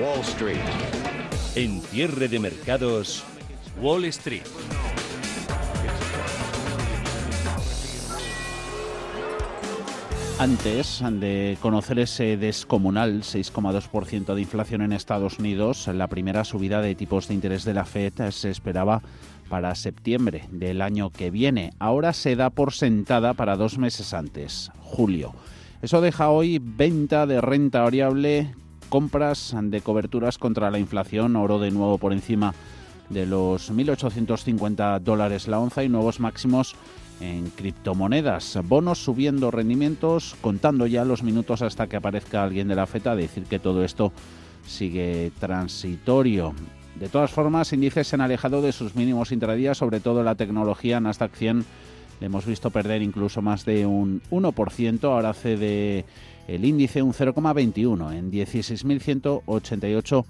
Wall Street. En cierre de mercados, Wall Street. Antes de conocer ese descomunal 6,2% de inflación en Estados Unidos, la primera subida de tipos de interés de la Fed se esperaba para septiembre del año que viene. Ahora se da por sentada para dos meses antes, julio. Eso deja hoy venta de renta variable compras de coberturas contra la inflación, oro de nuevo por encima de los 1.850 dólares la onza y nuevos máximos en criptomonedas. Bonos subiendo rendimientos, contando ya los minutos hasta que aparezca alguien de la FETA a decir que todo esto sigue transitorio. De todas formas, índices se han alejado de sus mínimos intradías, sobre todo la tecnología Nasdaq 100 le hemos visto perder incluso más de un 1%, ahora cede el índice un 0,21 en 16.188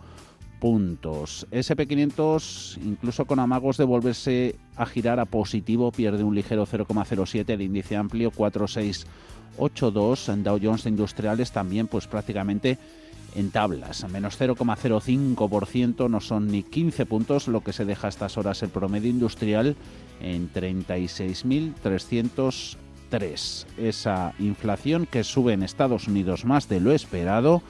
puntos. SP500, incluso con amagos de volverse a girar a positivo, pierde un ligero 0,07, el índice amplio 4682, en Dow Jones Industriales también pues prácticamente en tablas, menos 0,05%, no son ni 15 puntos lo que se deja a estas horas el promedio industrial en 36.300 esa inflación que sube en Estados Unidos más de lo esperado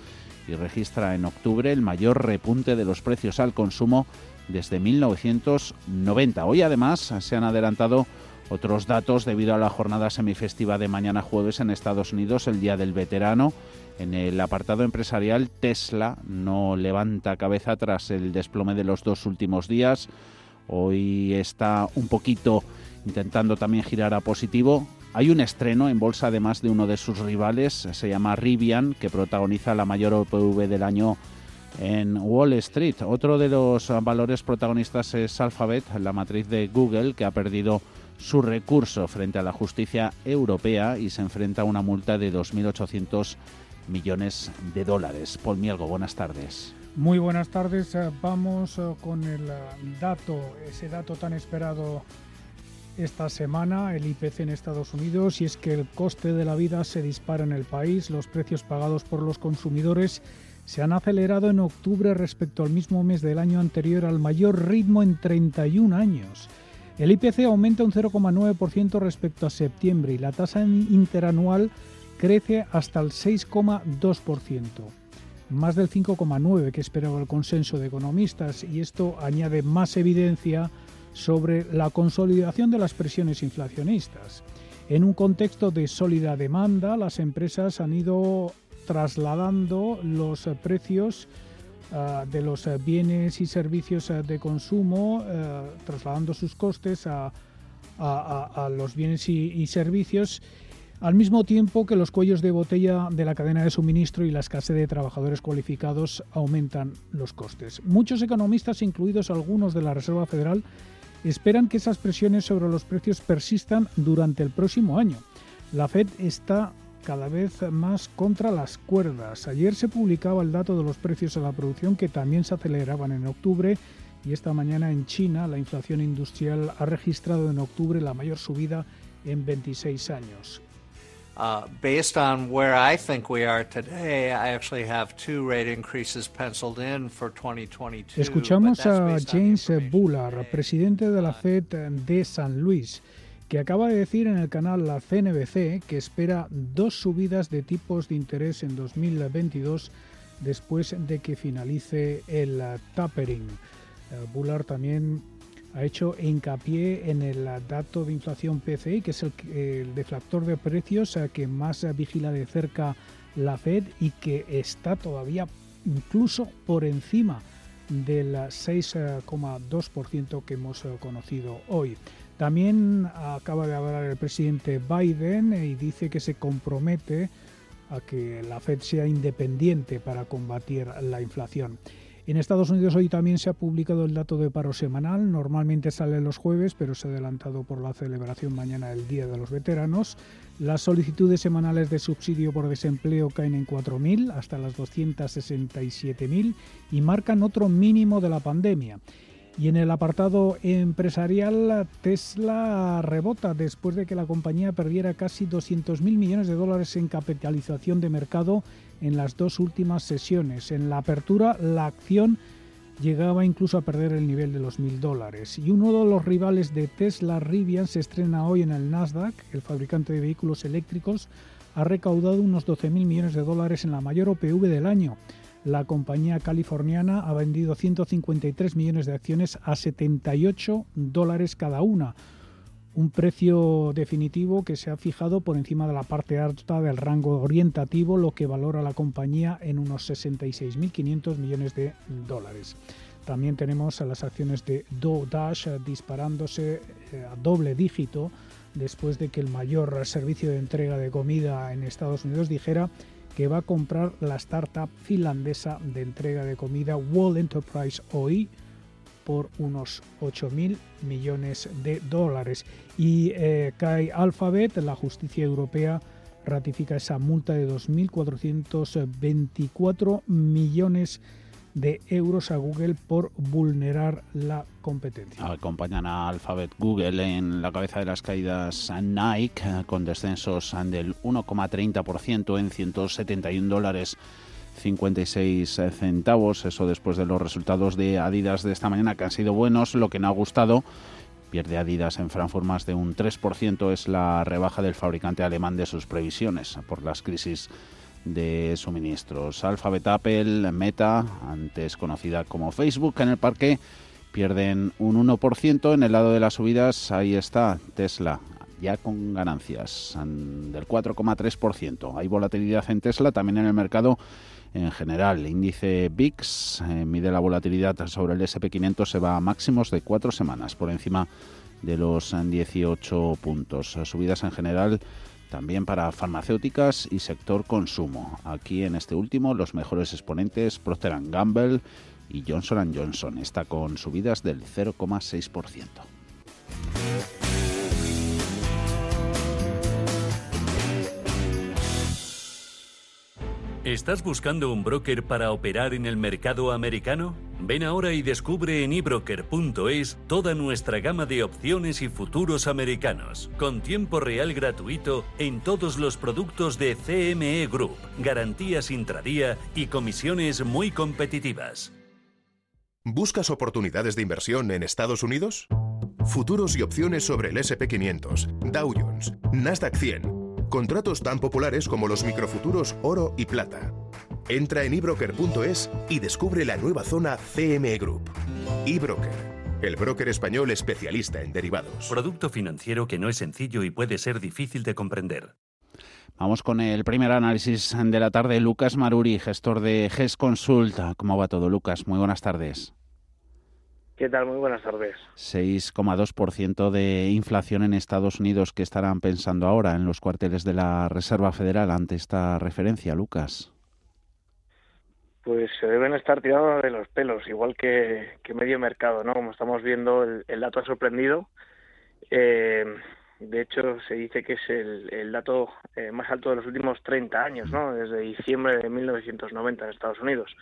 y registra en octubre el mayor repunte de los precios al consumo desde 1990. Hoy además se han adelantado otros datos debido a la jornada semifestiva de mañana jueves en Estados Unidos, el Día del Veterano. En el apartado empresarial, Tesla no levanta cabeza tras el desplome de los dos últimos días. Hoy está un poquito intentando también girar a positivo. Hay un estreno en bolsa además de uno de sus rivales, se llama Rivian, que protagoniza la mayor OPV del año en Wall Street. Otro de los valores protagonistas es Alphabet, la matriz de Google, que ha perdido su recurso frente a la justicia europea y se enfrenta a una multa de 2.800 millones de dólares. Paul Mielgo, buenas tardes. Muy buenas tardes. Vamos con el dato, ese dato tan esperado esta semana el IPC en Estados Unidos y es que el coste de la vida se dispara en el país, los precios pagados por los consumidores se han acelerado en octubre respecto al mismo mes del año anterior al mayor ritmo en 31 años. El IPC aumenta un 0,9% respecto a septiembre y la tasa interanual crece hasta el 6,2%, más del 5,9% que esperaba el consenso de economistas y esto añade más evidencia sobre la consolidación de las presiones inflacionistas. En un contexto de sólida demanda, las empresas han ido trasladando los precios ah, de los bienes y servicios ah, de consumo, ah, trasladando sus costes a, los bienes y, servicios, al mismo tiempo que los cuellos de botella de la cadena de suministro y la escasez de trabajadores cualificados aumentan los costes. Muchos economistas, incluidos algunos de la Reserva Federal, esperan que esas presiones sobre los precios persistan durante el próximo año. La Fed está cada vez más contra las cuerdas. Ayer se publicaba el dato de los precios a la producción que también se aceleraban en octubre y esta mañana en China la inflación industrial ha registrado en octubre la mayor subida en 26 años. Uh, based on where I think we are today, I actually have two rate increases penciled in for 2022. Escuchamos a James Bullard, presidente de la Fed de San Luis, que acaba de decir en el canal la CNBC que espera dos subidas de tipos de interés en 2022 después de que finalice el tapering. Uh, Bullard también ha hecho hincapié en el dato de inflación PCI, que es el, deflactor de precios que más vigila de cerca la Fed y que está todavía incluso por encima del 6,2% que hemos conocido hoy. También acaba de hablar el presidente Biden y dice que se compromete a que la Fed sea independiente para combatir la inflación. En Estados Unidos hoy también se ha publicado el dato de paro semanal. Normalmente sale los jueves, pero se ha adelantado por la celebración mañana del Día de los Veteranos. Las solicitudes semanales de subsidio por desempleo caen en 4.000 hasta las 267.000 y marcan otro mínimo de la pandemia. Y en el apartado empresarial, Tesla rebota después de que la compañía perdiera casi 200.000 millones de dólares en capitalización de mercado en las dos últimas sesiones. En la apertura, la acción llegaba incluso a perder el nivel de los 1.000 dólares. Y uno de los rivales de Tesla, Rivian, se estrena hoy en el Nasdaq. El fabricante de vehículos eléctricos ha recaudado unos 12.000 millones de dólares en la mayor OPV del año la compañía californiana ha vendido 153 millones de acciones a 78 dólares cada una, un precio definitivo que se ha fijado por encima de la parte alta del rango orientativo, lo que valora la compañía en unos 66.500 millones de dólares. También tenemos a las acciones de DoorDash disparándose eh, a doble dígito después de que el mayor servicio de entrega de comida en Estados Unidos dijera que va a comprar la startup finlandesa de entrega de comida World Enterprise OI por unos 8.000 millones de dólares. Y eh, cae Alphabet, la justicia europea ratifica esa multa de 2.424 millones de euros a Google por vulnerar la competencia. Acompañan a Alphabet Google en la cabeza de las caídas Nike con descensos del 1,30% en 171 dólares 56 centavos. Eso después de los resultados de Adidas de esta mañana que han sido buenos. Lo que no ha gustado pierde Adidas en Frankfurt más de un 3% es la rebaja del fabricante alemán de sus previsiones por las crisis de suministros. Alphabet, Apple, Meta, antes conocida como Facebook, en el parque pierden un 1%. En el lado de las subidas, ahí está Tesla, ya con ganancias del 4,3%. Hay volatilidad en Tesla, también en el mercado en general. El índice VIX eh, mide la volatilidad sobre el SP500, se va a máximos de cuatro semanas, por encima de los 18 puntos. Subidas en general también para farmacéuticas y sector consumo. Aquí en este último los mejores exponentes Procter Gamble y Johnson Johnson. Está con subidas del 0,6%. ¿Estás buscando un broker para operar en el mercado americano? Ven ahora y descubre en ebroker.es toda nuestra gama de opciones y futuros americanos, con tiempo real gratuito en todos los productos de CME Group, garantías intradía y comisiones muy competitivas. ¿Buscas oportunidades de inversión en Estados Unidos? Futuros y opciones sobre el SP500, Dow Jones, Nasdaq 100 Contratos tan populares como los microfuturos oro y plata. Entra en ebroker.es y descubre la nueva zona CME Group. eBroker, el broker español especialista en derivados. Producto financiero que no es sencillo y puede ser difícil de comprender. Vamos con el primer análisis de la tarde. Lucas Maruri, gestor de GES Consulta. ¿Cómo va todo, Lucas? Muy buenas tardes. ¿Qué tal? Muy buenas tardes. 6,2% de inflación en Estados Unidos. ¿Qué estarán pensando ahora en los cuarteles de la Reserva Federal ante esta referencia, Lucas? Pues se deben estar tirados de los pelos, igual que, medio mercado, ¿no? Como estamos viendo, el, dato ha sorprendido. Eh, de hecho, se dice que es el, dato eh, más alto de los últimos 30 años, ¿no? Desde diciembre de 1990 en Estados Unidos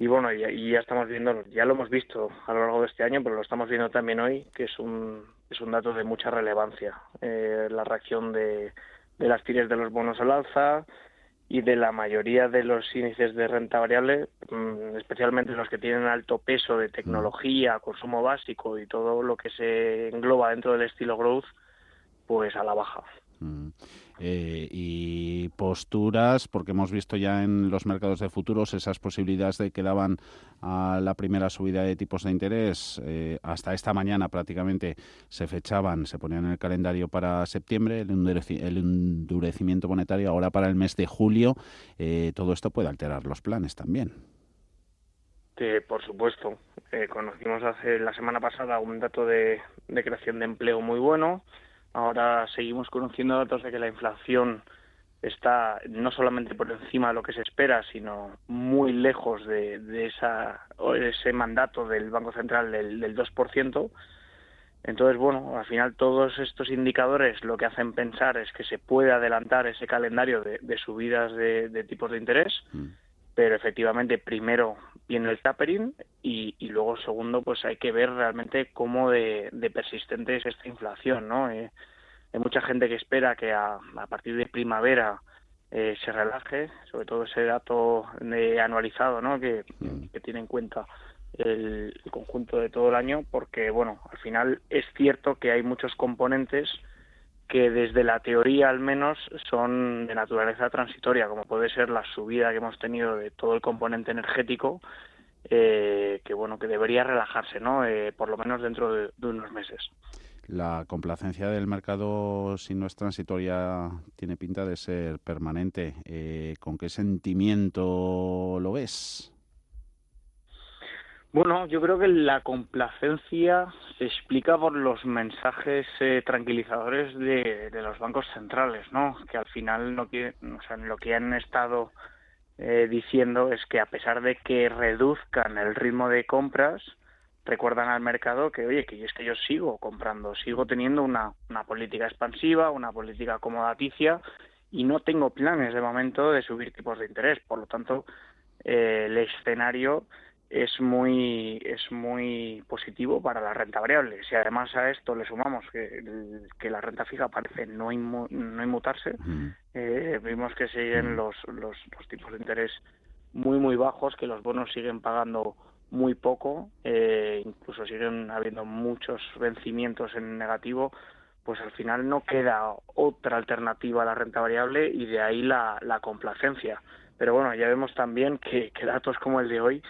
y bueno, y, ya estamos viendo, ya lo hemos visto a lo largo de este año, pero lo estamos viendo también hoy, que es un, es un dato de mucha relevancia. Eh, la reacción de, de las tires de los bonos al alza y de la mayoría de los índices de renta variable, mm, especialmente los que tienen alto peso de tecnología, consumo básico y todo lo que se engloba dentro del estilo growth, pues a la baja. Mm. Eh, y posturas, porque hemos visto ya en los mercados de futuros esas posibilidades de que daban a la primera subida de tipos de interés, eh, hasta esta mañana prácticamente se fechaban, se ponían en el calendario para septiembre, el, endurecimiento monetario ahora para el mes de julio, eh, todo esto puede alterar los planes también. por supuesto. conocimos hace la semana pasada un dato de creación de empleo muy bueno, Ahora seguimos conociendo datos de que la inflación está no solamente por encima de lo que se espera, sino muy lejos de, esa, ese mandato del Banco Central del, del 2%. Entonces, bueno, al final todos estos indicadores lo que hacen pensar es que se puede adelantar ese calendario de, subidas de, tipos de interés, mm. pero efectivamente primero viene el tapering y, luego segundo, pues hay que ver realmente cómo de, persistente es esta inflación, ¿no? Eh, hay mucha gente que espera que a, partir de primavera eh, se relaje, sobre todo ese dato de anualizado, ¿no? Que, mm. que tiene en cuenta el, conjunto de todo el año porque, bueno, al final es cierto que hay muchos componentes que desde la teoría al menos son de naturaleza transitoria, como puede ser la subida que hemos tenido de todo el componente energético, eh, que bueno, que debería relajarse, ¿no? Eh, por lo menos dentro de, unos meses. La complacencia del mercado, si no es transitoria, tiene pinta de ser permanente. Eh, ¿Con qué sentimiento lo ves? Bueno, yo creo que la complacencia se explica por los mensajes eh, tranquilizadores de, los bancos centrales, ¿no? Que al final no o sea, lo que han estado eh, diciendo es que a pesar de que reduzcan el ritmo de compras, recuerdan al mercado que, oye, que es que yo sigo comprando, sigo teniendo una, una política expansiva, una política acomodaticia y no tengo planes de momento de subir tipos de interés. Por lo tanto, eh, el escenario es muy es muy positivo para la renta variable. Si además a esto le sumamos que, que la renta fija parece no, no inmutarse, eh, vimos que siguen los, los, los, tipos de interés muy muy bajos, que los bonos siguen pagando muy poco, eh, incluso siguen habiendo muchos vencimientos en negativo, pues al final no queda otra alternativa a la renta variable y de ahí la, la complacencia. Pero bueno, ya vemos también que, que datos como el de hoy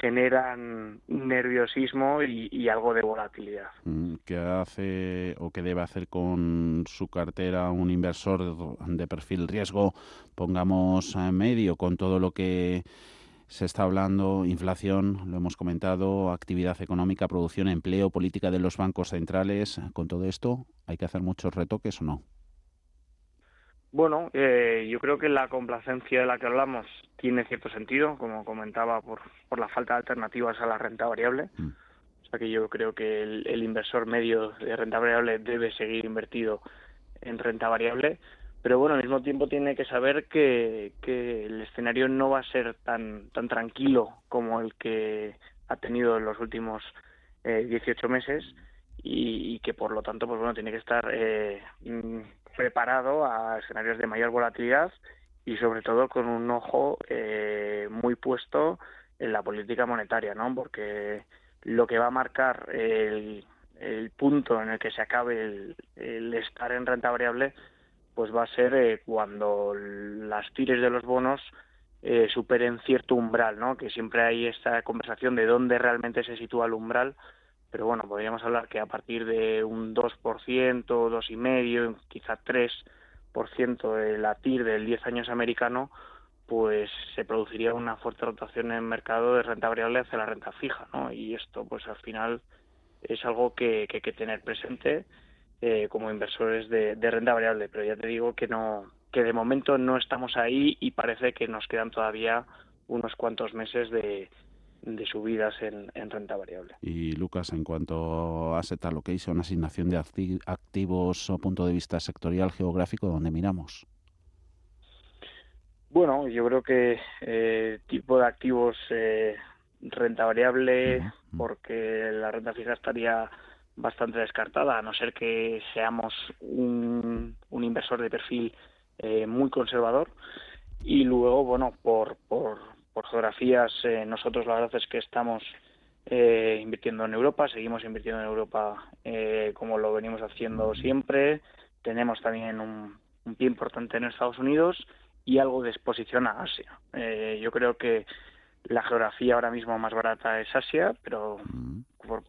generan nerviosismo y, algo de volatilidad. Mm, ¿Qué hace o qué debe hacer con su cartera un inversor de perfil riesgo, pongamos en medio, con todo lo que se está hablando, inflación, lo hemos comentado, actividad económica, producción, empleo, política de los bancos centrales, con todo esto, ¿hay que hacer muchos retoques o no? Bueno, eh, yo creo que la complacencia de la que hablamos tiene cierto sentido, como comentaba, por, por la falta de alternativas a la renta variable. Mm. O sea que yo creo que el, inversor medio de renta variable debe seguir invertido en renta variable, pero bueno, al mismo tiempo tiene que saber que, que el escenario no va a ser tan, tan tranquilo como el que ha tenido en los últimos eh, 18 meses y, que por lo tanto pues bueno tiene que estar eh, preparado a escenarios de mayor volatilidad y sobre todo con un ojo eh, muy puesto en la política monetaria, ¿no? Porque lo que va a marcar el, punto en el que se acabe el, estar en renta variable, pues va a ser eh, cuando las tires de los bonos eh, superen cierto umbral, ¿no? Que siempre hay esta conversación de dónde realmente se sitúa el umbral pero bueno, podríamos hablar que a partir de un 2%, 2,5%, quizá 3% de la TIR del 10 años americano, pues se produciría una fuerte rotación en el mercado de renta variable hacia la renta fija, ¿no? Y esto, pues al final es algo que, hay que tener presente eh, como inversores de, de, renta variable, pero ya te digo que no, que de momento no estamos ahí y parece que nos quedan todavía unos cuantos meses de, de subidas en, renta variable. Y Lucas, en cuanto a asset allocation, asignación de activos o punto de vista sectorial geográfico, ¿dónde miramos? Bueno, yo creo que eh, tipo de activos eh, renta variable, porque la renta fija estaría bastante descartada, a no ser que seamos un, un inversor de perfil eh, muy conservador. Y luego, bueno, por, por, por geografías, eh, nosotros la verdad es que estamos eh, invirtiendo en Europa, seguimos invirtiendo en Europa eh, como lo venimos haciendo siempre. Tenemos también un, pie importante en Estados Unidos y algo de exposición a Asia. yo creo que la geografía ahora mismo más barata es Asia, pero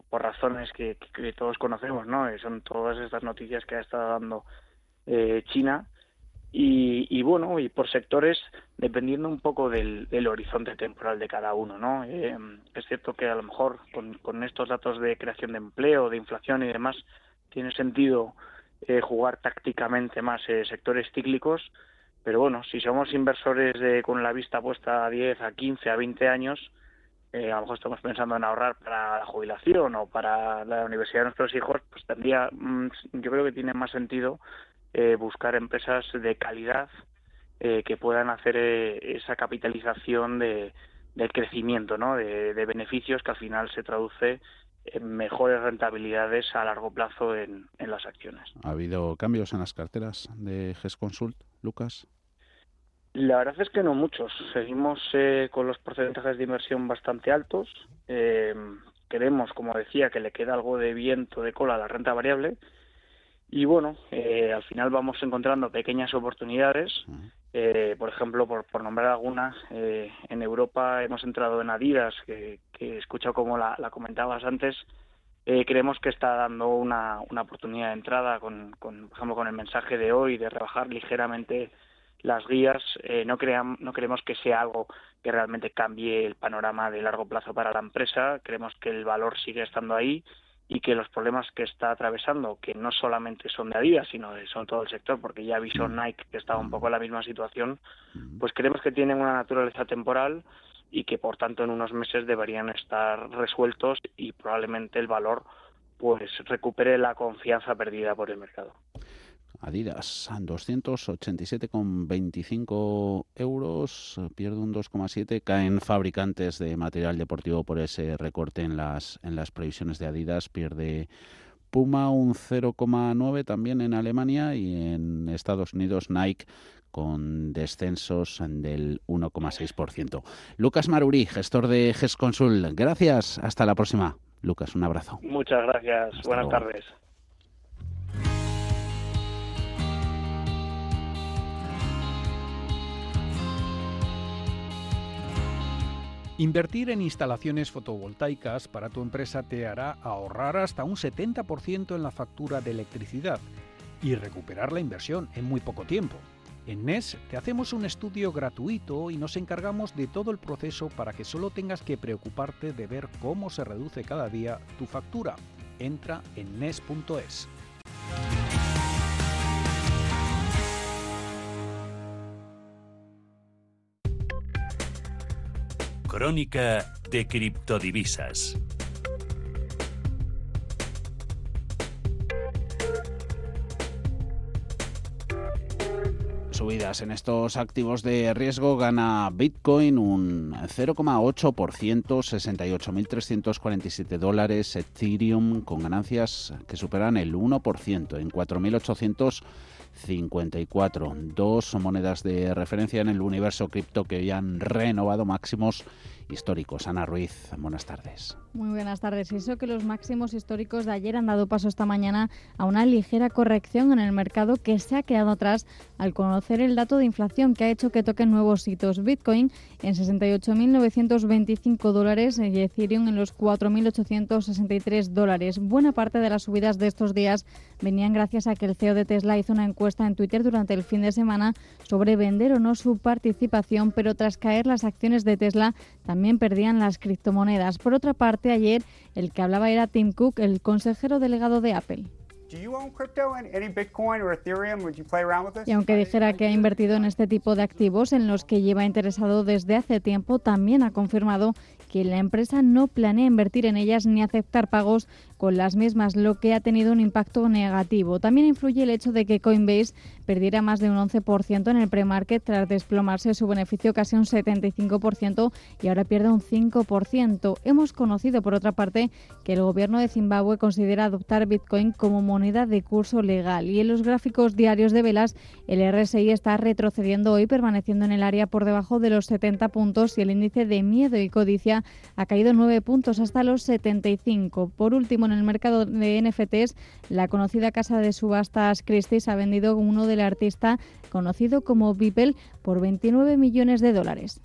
por, razones que, que, todos conocemos, ¿no? Son todas estas noticias que ha estado dando China y, bueno, y por sectores, dependiendo un poco del, horizonte temporal de cada uno, ¿no? Eh, es cierto que a lo mejor con, estos datos de creación de empleo, de inflación y demás, tiene sentido eh, jugar tácticamente más eh, sectores cíclicos, Pero bueno, si somos inversores de, con la vista puesta a 10, a 15, a 20 años, eh, a lo mejor estamos pensando en ahorrar para la jubilación o para la universidad de nuestros hijos, pues tendría, mm, yo creo que tiene más sentido eh, buscar empresas de calidad eh, que puedan hacer esa capitalización de, del crecimiento, ¿no? De, de, beneficios que al final se traduce en mejores rentabilidades a largo plazo en, en las acciones. ¿Ha habido cambios en las carteras de GES Consult, Lucas? La verdad es que no muchos. Seguimos eh, con los porcentajes de inversión bastante altos. Eh, creemos, como decía, que le queda algo de viento de cola a la renta variable. Y bueno, eh, al final vamos encontrando pequeñas oportunidades. Eh, por ejemplo, por, por nombrar algunas, eh, en Europa hemos entrado en Adidas, que, que he escuchado como la, la comentabas antes. Eh, creemos que está dando una, una oportunidad de entrada, con, con, por ejemplo, con el mensaje de hoy de rebajar ligeramente las guías, eh, no, crean, no creemos que sea algo que realmente cambie el panorama de largo plazo para la empresa, creemos que el valor sigue estando ahí y que los problemas que está atravesando, que no solamente son de Adidas, sino de son todo el sector, porque ya avisó Nike que estaba un poco en la misma situación, pues creemos que tienen una naturaleza temporal y que por tanto en unos meses deberían estar resueltos y probablemente el valor pues recupere la confianza perdida por el mercado. Adidas, 287,25 euros, pierde un 2,7, caen fabricantes de material deportivo por ese recorte en las, en las previsiones de Adidas, pierde Puma un 0,9 también en Alemania y en Estados Unidos Nike con descensos del 1,6%. Lucas Maruri, gestor de GESConsul, gracias, hasta la próxima. Lucas, un abrazo. Muchas gracias, hasta buenas luego. tardes. Invertir en instalaciones fotovoltaicas para tu empresa te hará ahorrar hasta un 70% en la factura de electricidad y recuperar la inversión en muy poco tiempo. En NES te hacemos un estudio gratuito y nos encargamos de todo el proceso para que solo tengas que preocuparte de ver cómo se reduce cada día tu factura. Entra en NES.es. Crónica de criptodivisas. Subidas en estos activos de riesgo gana Bitcoin un 0,8%, 68.347 dólares, Ethereum con ganancias que superan el 1% en 4.800 54. Dos monedas de referencia en el universo cripto que hoy han renovado máximos históricos. Ana Ruiz, buenas tardes. Muy buenas tardes. Eso que los máximos históricos de ayer han dado paso esta mañana a una ligera corrección en el mercado que se ha quedado atrás al conocer el dato de inflación que ha hecho que toquen nuevos hitos. Bitcoin en 68.925 dólares y Ethereum en los 4.863 dólares. Buena parte de las subidas de estos días venían gracias a que el CEO de Tesla hizo una encuesta en Twitter durante el fin de semana sobre vender o no su participación, pero tras caer las acciones de Tesla también perdían las criptomonedas. Por otra parte, ayer el que hablaba era Tim Cook, el consejero delegado de Apple. Y aunque dijera que ha invertido en este tipo de activos en los que lleva interesado desde hace tiempo, también ha confirmado que la empresa no planea invertir en ellas ni aceptar pagos con las mismas, lo que ha tenido un impacto negativo. También influye el hecho de que Coinbase perdiera más de un 11% en el pre-market tras desplomarse su beneficio casi un 75% y ahora pierde un 5%. Hemos conocido, por otra parte, que el gobierno de Zimbabue considera adoptar Bitcoin como moneda de curso legal. Y en los gráficos diarios de velas, el RSI está retrocediendo hoy, permaneciendo en el área por debajo de los 70 puntos y el índice de miedo y codicia ha caído 9 puntos hasta los 75. Por último, en el mercado de NFTs, la conocida casa de subastas Christie's ha vendido uno del artista conocido como Beeple por 29 millones de dólares.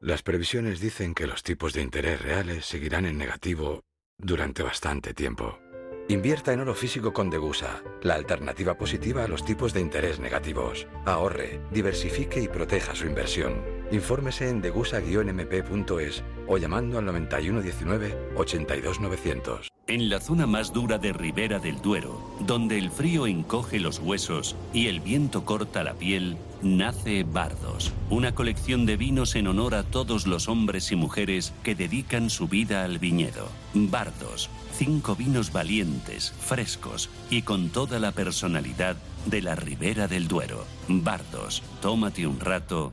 Las previsiones dicen que los tipos de interés reales seguirán en negativo durante bastante tiempo. Invierta en oro físico con Degusa, la alternativa positiva a los tipos de interés negativos. Ahorre, diversifique y proteja su inversión. Infórmese en degusa-mp.es o llamando al 9119 82900. En la zona más dura de Ribera del Duero, donde el frío encoge los huesos y el viento corta la piel, nace Bardos, una colección de vinos en honor a todos los hombres y mujeres que dedican su vida al viñedo. Bardos, cinco vinos valientes, frescos y con toda la personalidad de la Ribera del Duero. Bardos, tómate un rato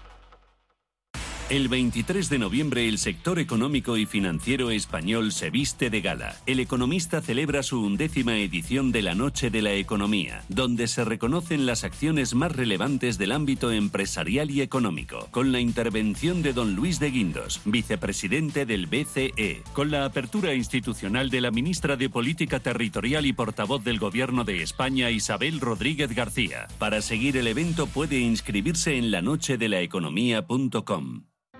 El 23 de noviembre el sector económico y financiero español se viste de gala. El economista celebra su undécima edición de la Noche de la Economía, donde se reconocen las acciones más relevantes del ámbito empresarial y económico, con la intervención de don Luis de Guindos, vicepresidente del BCE, con la apertura institucional de la ministra de Política Territorial y portavoz del Gobierno de España, Isabel Rodríguez García. Para seguir el evento puede inscribirse en la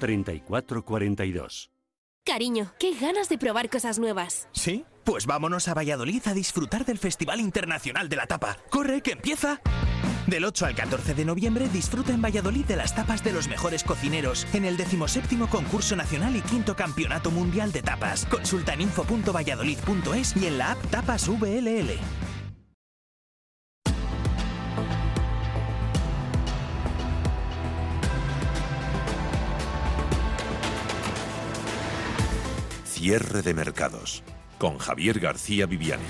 3442. Cariño, qué ganas de probar cosas nuevas. ¿Sí? Pues vámonos a Valladolid a disfrutar del Festival Internacional de la Tapa. ¡Corre, que empieza! Del 8 al 14 de noviembre disfruta en Valladolid de las tapas de los mejores cocineros en el 17 concurso nacional y quinto campeonato mundial de tapas. Consulta en info.valladolid.es y en la app Tapas VLL. Cierre de mercados con Javier García Viviani.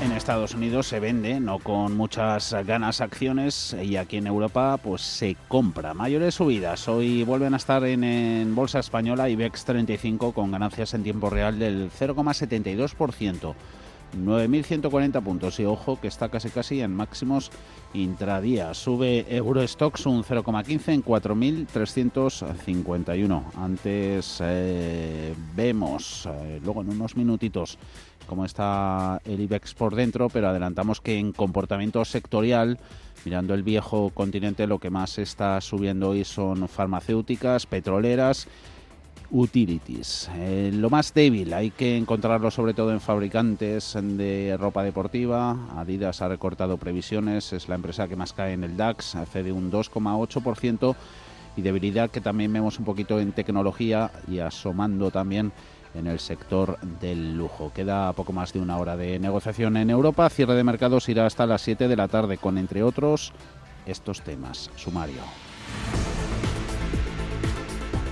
En Estados Unidos se vende, no con muchas ganas acciones, y aquí en Europa pues se compra. Mayores subidas. Hoy vuelven a estar en, en Bolsa Española IBEX 35 con ganancias en tiempo real del 0,72%. 9.140 puntos y ojo que está casi casi en máximos intradía. Sube Eurostox un 0,15 en 4.351. Antes eh, vemos, eh, luego en unos minutitos, cómo está el IBEX por dentro, pero adelantamos que en comportamiento sectorial, mirando el viejo continente, lo que más está subiendo hoy son farmacéuticas, petroleras, utilities. Eh, lo más débil hay que encontrarlo sobre todo en fabricantes de ropa deportiva. Adidas ha recortado previsiones, es la empresa que más cae en el DAX, cede un 2,8% y debilidad que también vemos un poquito en tecnología y asomando también en el sector del lujo. Queda poco más de una hora de negociación en Europa. Cierre de mercados irá hasta las 7 de la tarde con, entre otros, estos temas. Sumario.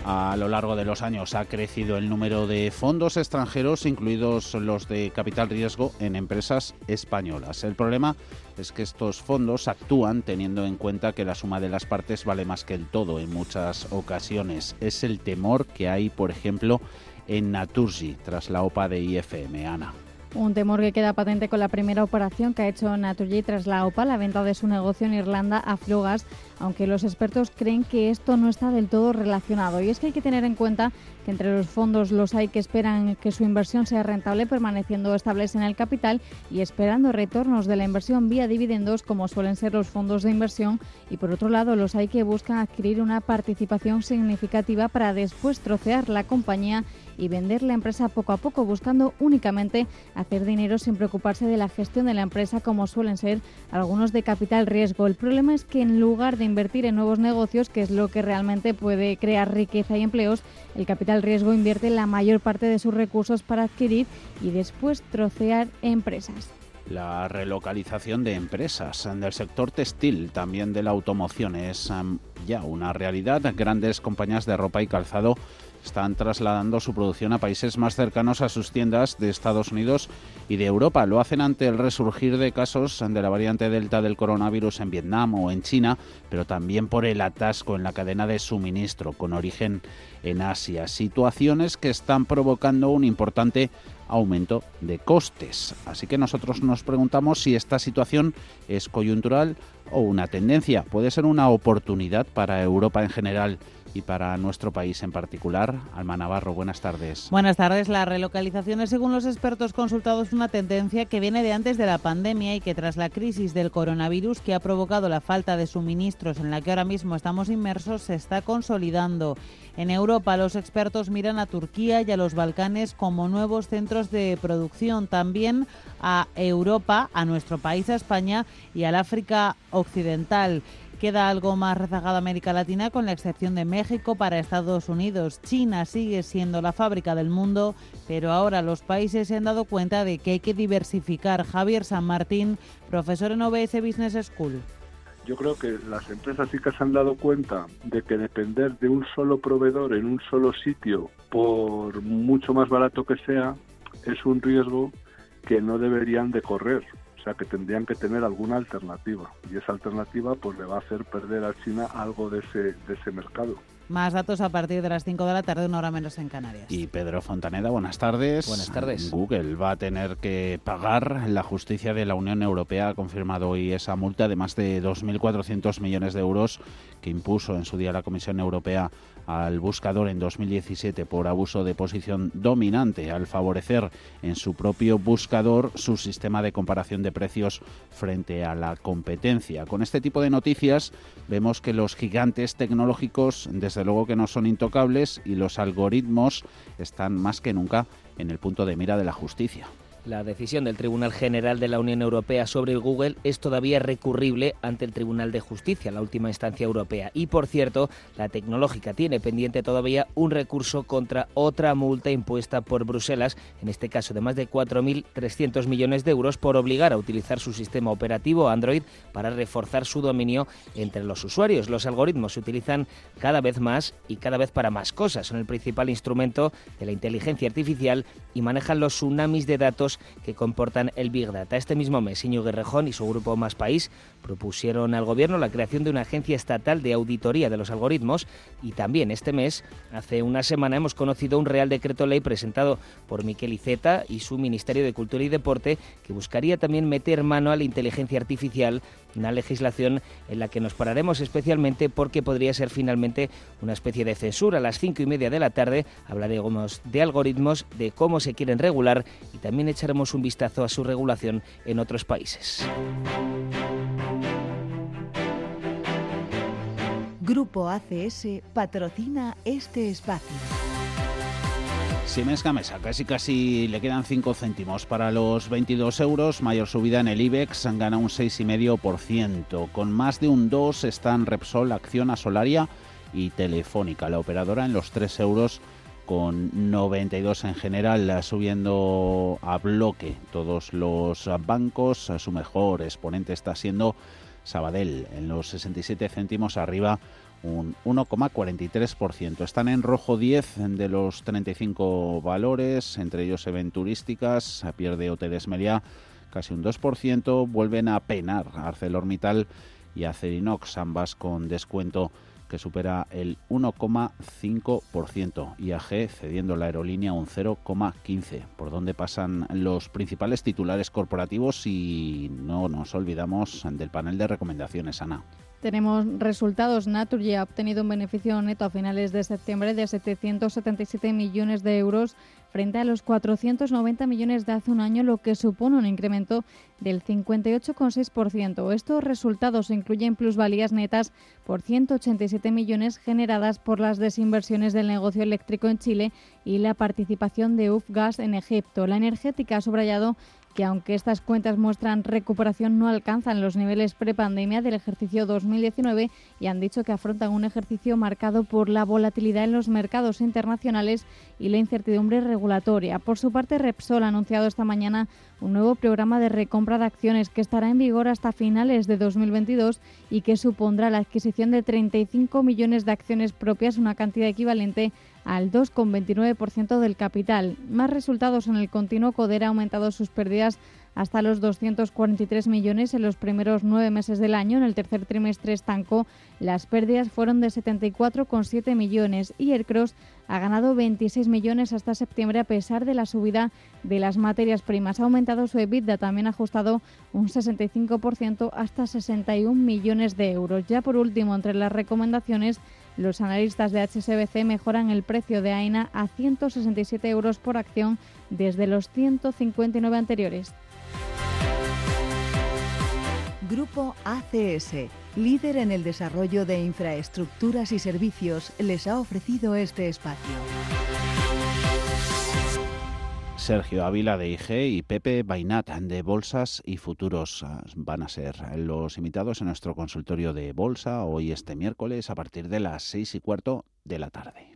A lo largo de los años ha crecido el número de fondos extranjeros, incluidos los de capital riesgo, en empresas españolas. El problema es que estos fondos actúan teniendo en cuenta que la suma de las partes vale más que el todo en muchas ocasiones. Es el temor que hay, por ejemplo, en Naturgy tras la OPA de IFM. Ana. Un temor que queda patente con la primera operación que ha hecho Naturgy tras la OPA, la venta de su negocio en Irlanda a Flugas, aunque los expertos creen que esto no está del todo relacionado. Y es que hay que tener en cuenta que entre los fondos los hay que esperan que su inversión sea rentable permaneciendo estables en el capital y esperando retornos de la inversión vía dividendos como suelen ser los fondos de inversión y por otro lado los hay que buscan adquirir una participación significativa para después trocear la compañía y vender la empresa poco a poco, buscando únicamente hacer dinero sin preocuparse de la gestión de la empresa, como suelen ser algunos de capital riesgo. El problema es que en lugar de invertir en nuevos negocios, que es lo que realmente puede crear riqueza y empleos, el capital riesgo invierte la mayor parte de sus recursos para adquirir y después trocear empresas la relocalización de empresas del sector textil, también de la automoción, es ya una realidad. Grandes compañías de ropa y calzado están trasladando su producción a países más cercanos a sus tiendas de Estados Unidos y de Europa. Lo hacen ante el resurgir de casos de la variante Delta del coronavirus en Vietnam o en China, pero también por el atasco en la cadena de suministro con origen en Asia. Situaciones que están provocando un importante aumento de costes. Así que nosotros nos preguntamos si esta situación es coyuntural o una tendencia. Puede ser una oportunidad para Europa en general y para nuestro país en particular. Alma Navarro, buenas tardes. Buenas tardes. La relocalización es, según los expertos consultados, una tendencia que viene de antes de la pandemia y que tras la crisis del coronavirus que ha provocado la falta de suministros en la que ahora mismo estamos inmersos se está consolidando. En Europa, los expertos miran a Turquía y a los Balcanes como nuevos centros de producción. También a Europa, a nuestro país, a España y al África Occidental. Queda algo más rezagada América Latina con la excepción de México para Estados Unidos. China sigue siendo la fábrica del mundo, pero ahora los países se han dado cuenta de que hay que diversificar. Javier San Martín, profesor en OBS Business School. Yo creo que las empresas sí que se han dado cuenta de que depender de un solo proveedor en un solo sitio, por mucho más barato que sea, es un riesgo que no deberían de correr sea que tendrían que tener alguna alternativa y esa alternativa pues le va a hacer perder a China algo de ese, de ese mercado. Más datos a partir de las 5 de la tarde, una hora menos en Canarias. Y Pedro Fontaneda, buenas tardes. Buenas tardes. Google va a tener que pagar. La justicia de la Unión Europea ha confirmado hoy esa multa de más de 2.400 millones de euros que impuso en su día la Comisión Europea al buscador en 2017 por abuso de posición dominante al favorecer en su propio buscador su sistema de comparación de precios frente a la competencia. Con este tipo de noticias vemos que los gigantes tecnológicos desde luego que no son intocables y los algoritmos están más que nunca en el punto de mira de la justicia. La decisión del Tribunal General de la Unión Europea sobre Google es todavía recurrible ante el Tribunal de Justicia, la última instancia europea. Y por cierto, la tecnológica tiene pendiente todavía un recurso contra otra multa impuesta por Bruselas, en este caso de más de 4.300 millones de euros, por obligar a utilizar su sistema operativo Android para reforzar su dominio entre los usuarios. Los algoritmos se utilizan cada vez más y cada vez para más cosas. Son el principal instrumento de la inteligencia artificial y manejan los tsunamis de datos que comportan el Big Data. Este mismo mes, Iñigo Guerrejón y su grupo Más País propusieron al Gobierno la creación de una agencia estatal de auditoría de los algoritmos y también este mes, hace una semana, hemos conocido un Real Decreto Ley presentado por Miquel Iceta y su Ministerio de Cultura y Deporte que buscaría también meter mano a la inteligencia artificial, una legislación en la que nos pararemos especialmente porque podría ser finalmente una especie de censura. A las cinco y media de la tarde hablaremos de algoritmos, de cómo se quieren regular y también echaremos un vistazo a su regulación en otros países. Grupo ACS patrocina este espacio. Siemens Gamesa, casi casi le quedan 5 céntimos para los 22 euros, mayor subida en el IBEX, gana un 6,5%. Con más de un 2 están Repsol, Acciona, Solaria y Telefónica, la operadora en los 3 euros con 92 en general, subiendo a bloque todos los bancos. Su mejor exponente está siendo Sabadell, en los 67 céntimos arriba un 1,43%. Están en rojo 10 de los 35 valores, entre ellos Event Turísticas, pierde Hoteles Meliá casi un 2%, vuelven a penar ArcelorMittal y Acerinox, ambas con descuento que supera el 1,5%. IAG cediendo la aerolínea un 0,15%. Por donde pasan los principales titulares corporativos y no nos olvidamos del panel de recomendaciones, Ana. Tenemos resultados. Naturgy ha obtenido un beneficio neto a finales de septiembre de 777 millones de euros frente a los 490 millones de hace un año, lo que supone un incremento del 58,6%. Estos resultados incluyen plusvalías netas por 187 millones generadas por las desinversiones del negocio eléctrico en Chile y la participación de UFGAS en Egipto. La energética ha subrayado que aunque estas cuentas muestran recuperación, no alcanzan los niveles prepandemia del ejercicio 2019 y han dicho que afrontan un ejercicio marcado por la volatilidad en los mercados internacionales y la incertidumbre regulatoria. Por su parte, Repsol ha anunciado esta mañana un nuevo programa de recompra de acciones que estará en vigor hasta finales de 2022 y que supondrá la adquisición de 35 millones de acciones propias, una cantidad equivalente al 2,29% del capital. Más resultados en el continuo, Codera ha aumentado sus pérdidas hasta los 243 millones en los primeros nueve meses del año. En el tercer trimestre estancó, las pérdidas fueron de 74,7 millones y el Cross ha ganado 26 millones hasta septiembre a pesar de la subida de las materias primas. Ha aumentado su EBITDA, también ha ajustado un 65% hasta 61 millones de euros. Ya por último, entre las recomendaciones, los analistas de HSBC mejoran el precio de AINA a 167 euros por acción desde los 159 anteriores. Grupo ACS, líder en el desarrollo de infraestructuras y servicios, les ha ofrecido este espacio. Sergio Ávila de IG y Pepe Bainat de Bolsas y Futuros ah, van a ser los invitados en nuestro consultorio de bolsa hoy este miércoles a partir de las seis y cuarto de la tarde.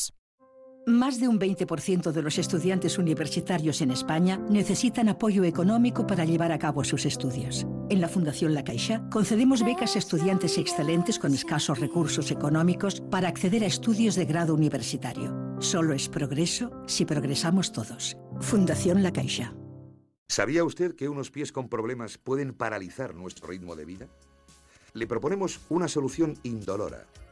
Más de un 20% de los estudiantes universitarios en España necesitan apoyo económico para llevar a cabo sus estudios. En la Fundación La Caixa concedemos becas a estudiantes excelentes con escasos recursos económicos para acceder a estudios de grado universitario. Solo es progreso si progresamos todos. Fundación La Caixa. ¿Sabía usted que unos pies con problemas pueden paralizar nuestro ritmo de vida? Le proponemos una solución indolora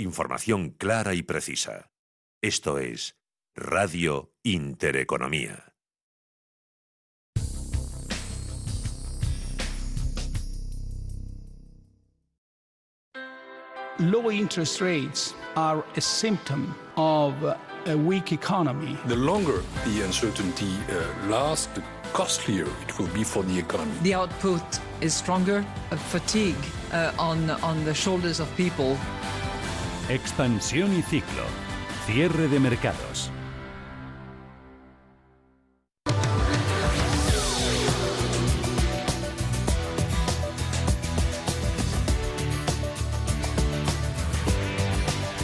Información clara y precisa. Esto es Radio Intereconomía. Low interest rates are a symptom of a weak economy. The longer the uncertainty uh, lasts, the costlier it will be for the economy. The output is stronger, a fatigue uh, on, on the shoulders of people. Expansión y ciclo. Cierre de mercados.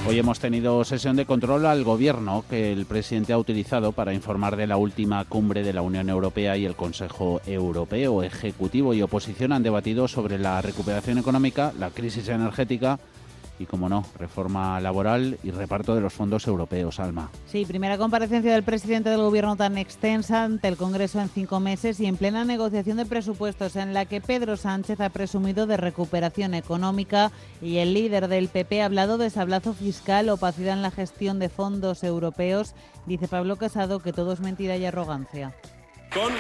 Hoy hemos tenido sesión de control al gobierno que el presidente ha utilizado para informar de la última cumbre de la Unión Europea y el Consejo Europeo. Ejecutivo y oposición han debatido sobre la recuperación económica, la crisis energética y, como no, reforma laboral y reparto de los fondos europeos, Alma. Sí, primera comparecencia del presidente del Gobierno tan extensa ante el Congreso en cinco meses y en plena negociación de presupuestos en la que Pedro Sánchez ha presumido de recuperación económica y el líder del PP ha hablado de sablazo fiscal, opacidad en la gestión de fondos europeos. Dice Pablo Casado que todo es mentira y arrogancia. Con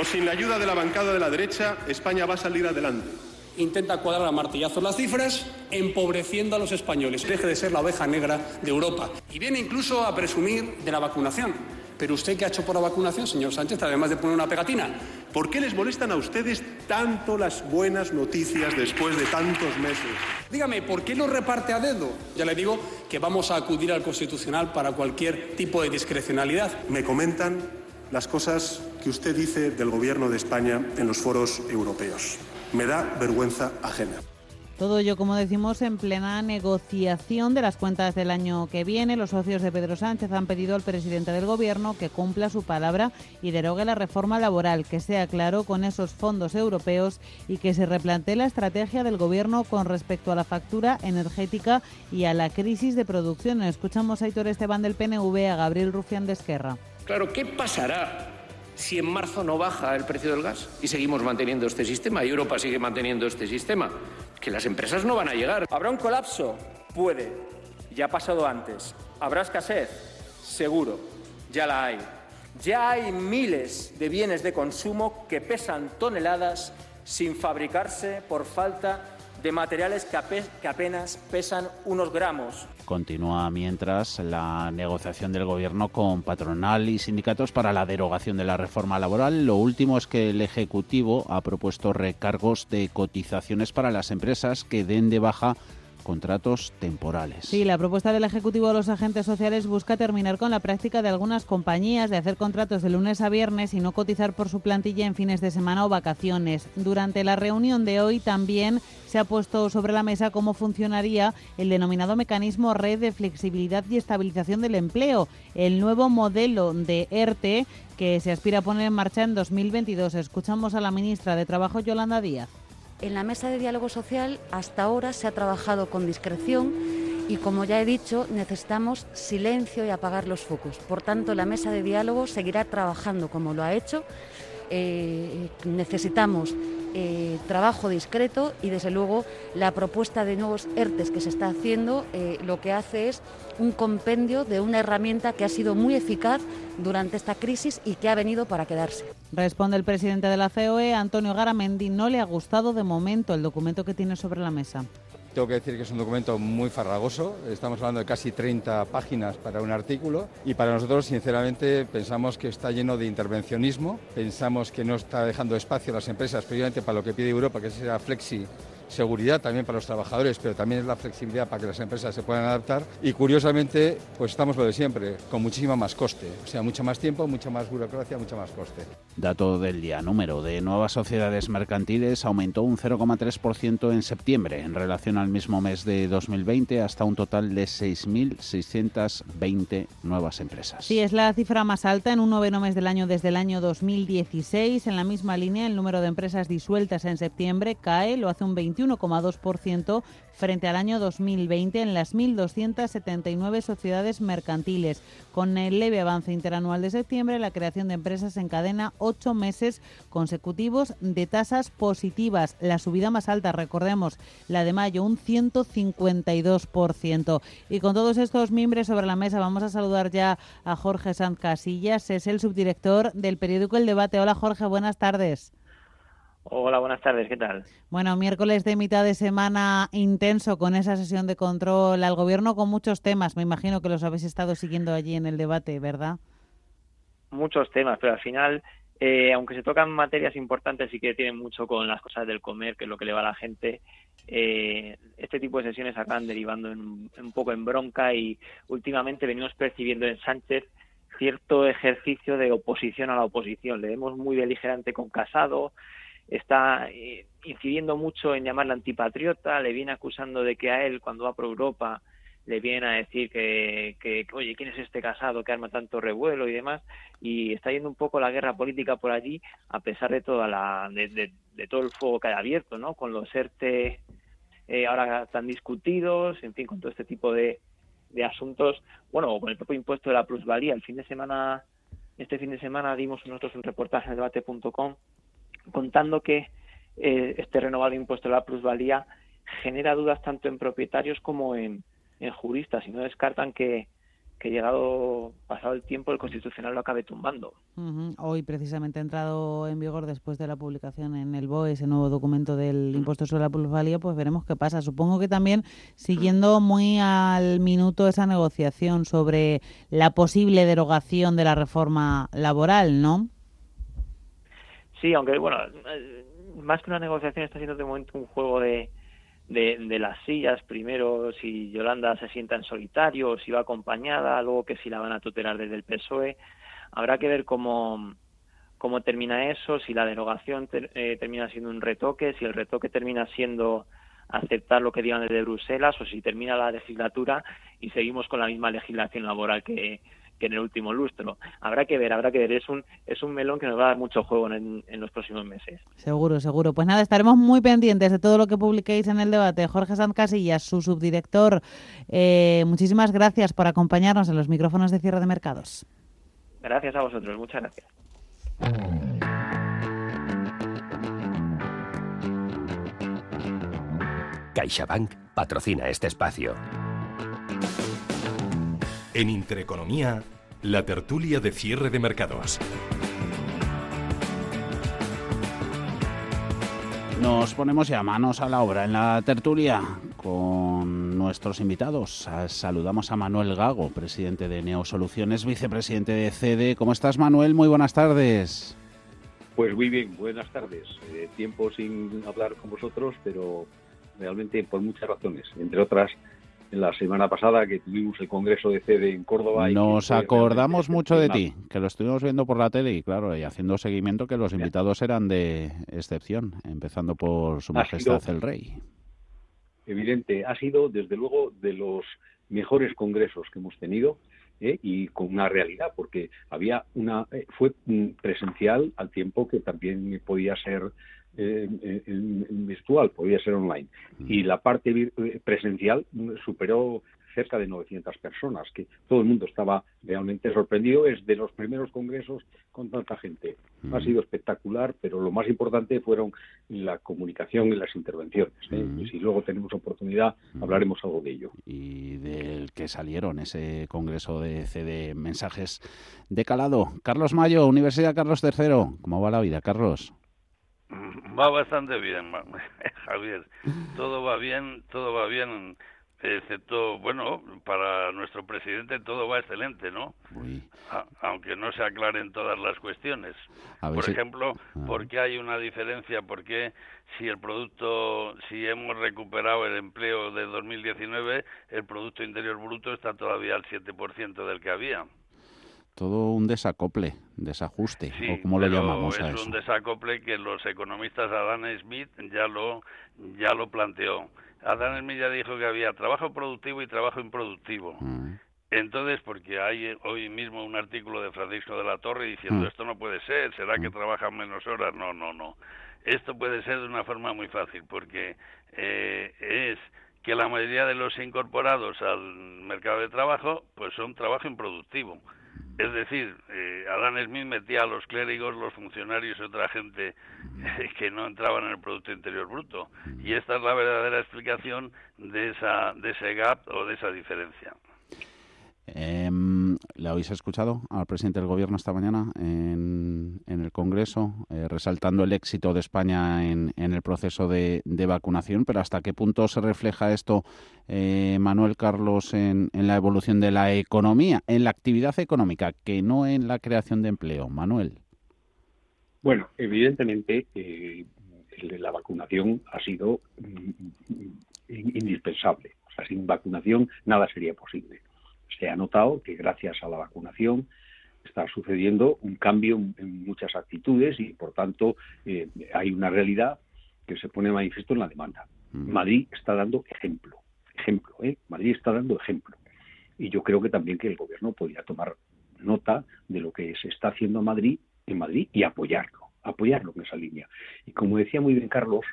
o sin la ayuda de la bancada de la derecha, España va a salir adelante intenta cuadrar a martillazos las cifras, empobreciendo a los españoles. Deje de ser la oveja negra de Europa. Y viene incluso a presumir de la vacunación. Pero usted qué ha hecho por la vacunación, señor Sánchez, además de poner una pegatina. ¿Por qué les molestan a ustedes tanto las buenas noticias después de tantos meses? Dígame, ¿por qué no reparte a dedo? Ya le digo que vamos a acudir al Constitucional para cualquier tipo de discrecionalidad. Me comentan las cosas que usted dice del Gobierno de España en los foros europeos. Me da vergüenza ajena. Todo ello, como decimos, en plena negociación de las cuentas del año que viene. Los socios de Pedro Sánchez han pedido al presidente del Gobierno que cumpla su palabra y derogue la reforma laboral, que sea claro con esos fondos europeos y que se replantee la estrategia del Gobierno con respecto a la factura energética y a la crisis de producción. Escuchamos a Aitor Esteban del PNV, a Gabriel Rufián de Esquerra. Claro, ¿qué pasará si en marzo no baja el precio del gas y seguimos manteniendo este sistema y Europa sigue manteniendo este sistema? Que las empresas no van a llegar. ¿Habrá un colapso? Puede. Ya ha pasado antes. ¿Habrá escasez? Seguro. Ya la hay. Ya hay miles de bienes de consumo que pesan toneladas sin fabricarse por falta de materiales que, apenas pesan unos gramos. Continúa mientras la negociación del Gobierno con patronal y sindicatos para la derogación de la reforma laboral. Lo último es que el Ejecutivo ha propuesto recargos de cotizaciones para las empresas que den de baja contratos temporales. Sí, la propuesta del Ejecutivo de los agentes sociales busca terminar con la práctica de algunas compañías de hacer contratos de lunes a viernes y no cotizar por su plantilla en fines de semana o vacaciones. Durante la reunión de hoy también se ha puesto sobre la mesa cómo funcionaría el denominado mecanismo red de flexibilidad y estabilización del empleo, el nuevo modelo de ERTE que se aspira a poner en marcha en 2022. Escuchamos a la ministra de Trabajo, Yolanda Díaz. En la mesa de diálogo social hasta ahora se ha trabajado con discreción y como ya he dicho, necesitamos silencio y apagar los focos. Por tanto, la mesa de diálogo seguirá trabajando como lo ha hecho. Eh, necesitamos eh, trabajo discreto y desde luego la propuesta de nuevos ERTES que se está haciendo eh, lo que hace es un compendio de una herramienta que ha sido muy eficaz durante esta crisis y que ha venido para quedarse. Responde el presidente de la COE, Antonio Garamendi, no le ha gustado de momento el documento que tiene sobre la mesa. Tengo que decir que es un documento muy farragoso, estamos hablando de casi 30 páginas para un artículo y para nosotros sinceramente pensamos que está lleno de intervencionismo, pensamos que no está dejando espacio a las empresas precisamente para lo que pide Europa, que sea flexi seguridad también para los trabajadores, pero también es la flexibilidad para que las empresas se puedan adaptar. Y curiosamente, pues estamos lo de siempre, con muchísima más coste. O sea, mucho más tiempo, mucha más burocracia, mucho más coste. Dato del día. Número de nuevas sociedades mercantiles aumentó un 0,3% en septiembre en relación al mismo mes de 2020 hasta un total de 6.620 nuevas empresas. Sí, es la cifra más alta en un noveno mes del año desde el año 2016. En la misma línea, el número de empresas disueltas en septiembre cae, lo hace un 21 1,2% frente al año 2020 en las 1.279 sociedades mercantiles. Con el leve avance interanual de septiembre, la creación de empresas encadena ocho meses consecutivos de tasas positivas. La subida más alta, recordemos, la de mayo, un 152%. Y con todos estos miembros sobre la mesa, vamos a saludar ya a Jorge Sanz Casillas, es el subdirector del periódico El Debate. Hola Jorge, buenas tardes. Hola, buenas tardes, ¿qué tal? Bueno, miércoles de mitad de semana intenso con esa sesión de control al gobierno con muchos temas. Me imagino que los habéis estado siguiendo allí en el debate, ¿verdad? Muchos temas, pero al final, eh, aunque se tocan materias importantes, sí que tienen mucho con las cosas del comer, que es lo que le va a la gente. Eh, este tipo de sesiones acaban derivando en, un poco en bronca y últimamente venimos percibiendo en Sánchez cierto ejercicio de oposición a la oposición. Le vemos muy beligerante con Casado, está eh, incidiendo mucho en llamarle antipatriota, le viene acusando de que a él cuando va por Europa le viene a decir que, que, oye, ¿quién es este casado que arma tanto revuelo y demás? Y está yendo un poco la guerra política por allí, a pesar de toda la, de, todo el fuego que hay abierto, ¿no? Con los ERTE eh, ahora tan discutidos, en fin, con todo este tipo de, de asuntos, bueno, con el propio impuesto de la plusvalía. El fin de semana, este fin de semana dimos nosotros un reportaje en debate.com contando que eh, este renovado impuesto a la plusvalía genera dudas tanto en propietarios como en, juristas y no descartan que, que llegado pasado el tiempo el constitucional lo acabe tumbando. Hoy precisamente ha entrado en vigor después de la publicación en el BOE ese nuevo documento del impuesto sobre la plusvalía, pues veremos qué pasa. Supongo que también siguiendo muy al minuto esa negociación sobre la posible derogación de la reforma laboral, ¿no? Sí, aunque bueno, eh, más que una negociación está siendo de momento un juego de de, las sillas, primero si Yolanda se sienta en solitario o si va acompañada, luego que si la van a tutelar desde el PSOE. Habrá que ver cómo, cómo termina eso, si la derogación eh, termina siendo un retoque, si el retoque termina siendo aceptar lo que digan desde Bruselas o si termina la legislatura y seguimos con la misma legislación laboral que, en el último lustro. Habrá que ver, habrá que ver. Es un, es un melón que nos va a dar mucho juego en, los próximos meses. Seguro, seguro. Pues nada, estaremos muy pendientes de todo lo que publiquéis en el debate. Jorge Sanz Casillas, su subdirector, eh, muchísimas gracias por acompañarnos en los micrófonos de cierre de mercados. Gracias a vosotros, muchas gracias. CaixaBank patrocina este espacio. En Intereconomía, la tertulia de cierre de mercados. Nos ponemos ya manos a la obra en la tertulia con nuestros invitados. Saludamos a Manuel Gago, presidente de Neosoluciones, vicepresidente de CD. ¿Cómo estás, Manuel? Muy buenas tardes. Pues muy bien, buenas tardes. Eh, tiempo sin hablar con vosotros, pero realmente por muchas razones, entre otras la semana pasada que tuvimos el Congreso de CD en Córdoba. Nos acordamos mucho de ti, que lo estuvimos viendo por la tele y claro, y haciendo seguimiento que los invitados eran de excepción, empezando por Su Majestad el Rey. Evidente, ha sido desde luego de los mejores congresos que hemos tenido. ¿eh? y con una realidad, porque había una eh, fue presencial al tiempo que también podía ser en, virtual, podía ser online. Y la parte eh, presencial superó cerca de 900 personas, que todo el mundo estaba realmente sorprendido. Es de los primeros congresos con tanta gente. Ha sido espectacular, pero lo más importante fueron la comunicación y las intervenciones. ¿eh? Y si luego tenemos oportunidad, hablaremos algo de ello. Y del que salieron ese congreso de CD Mensajes de Calado. Carlos Mayo, Universidad Carlos III. ¿Cómo va la vida, Carlos? Va bastante bien, Javier. Todo va bien, todo va bien, excepto, bueno, para nuestro presidente todo va excelente, ¿no? aunque no se aclaren todas las cuestiones. Por ejemplo, ah. ¿por qué hay una diferencia? ¿Por qué si el producto, si hemos recuperado el empleo de 2019, el Producto Interior Bruto está todavía al 7% del que había? Todo un desacople, desajuste, o como lo llamamos a eso. Es un desacople que los economistas Adam Smith ya lo ya lo planteó. Adam Smith ya dijo que había trabajo productivo y trabajo improductivo. Mm. Entonces, porque hay hoy mismo un artículo de Francisco de la Torre diciendo mm. esto no puede ser, será que mm. trabajan menos horas. No, no, no. Esto puede ser de una forma muy fácil, porque eh, es que la mayoría de los incorporados al mercado de trabajo, pues son trabajo improductivo. Es decir, eh, Smith metía a los clérigos, los funcionarios y otra gente eh, que no entraban en el Producto Interior Bruto. Y esta es la verdadera explicación de, esa, de ese gap o de esa diferencia. Eh, ¿Le habéis escuchado al presidente del Gobierno esta mañana en, el Congreso, eh, resaltando el éxito de España en, el proceso de, vacunación? Pero ¿hasta qué punto se refleja esto, eh, Manuel Carlos, en, la evolución de la economía, en la actividad económica, que no en la creación de empleo? Manuel. Bueno, evidentemente eh, la vacunación ha sido mm, indispensable. O sea, sin vacunación nada sería posible se ha notado que gracias a la vacunación está sucediendo un cambio en muchas actitudes y, por tanto, eh, hay una realidad que se pone manifiesto en la demanda. Madrid está dando ejemplo, ejemplo, ¿eh? Madrid está dando ejemplo. Y yo creo que también que el gobierno podría tomar nota de lo que se está haciendo en Madrid, en Madrid y apoyarlo, apoyarlo en esa línea. Y como decía muy bien Carlos,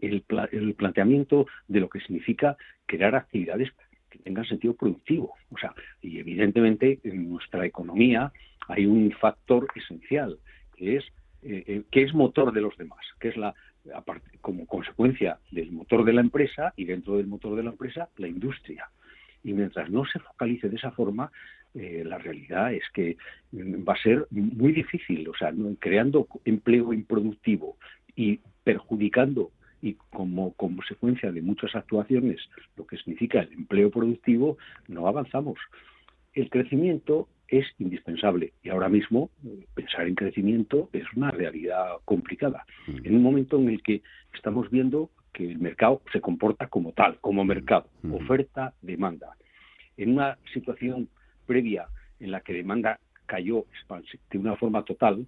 el, el planteamiento de lo que significa crear actividades que tengan sentido productivo. O sea, y evidentemente en nuestra economía hay un factor esencial que es eh, eh, que es motor de los demás, que es la como consecuencia del motor de la empresa y dentro del motor de la empresa la industria. Y mientras no se focalice de esa forma, eh, la realidad es que mm, va a ser muy difícil, o sea, creando empleo improductivo y perjudicando y como consecuencia de muchas actuaciones lo que significa el empleo productivo, no avanzamos. El crecimiento es indispensable y ahora mismo eh, pensar en crecimiento es una realidad complicada. Mm. En un momento en el que estamos viendo que el mercado se comporta como tal, como mercado, mm. oferta-demanda. En una situación previa en la que demanda cayó de una forma total,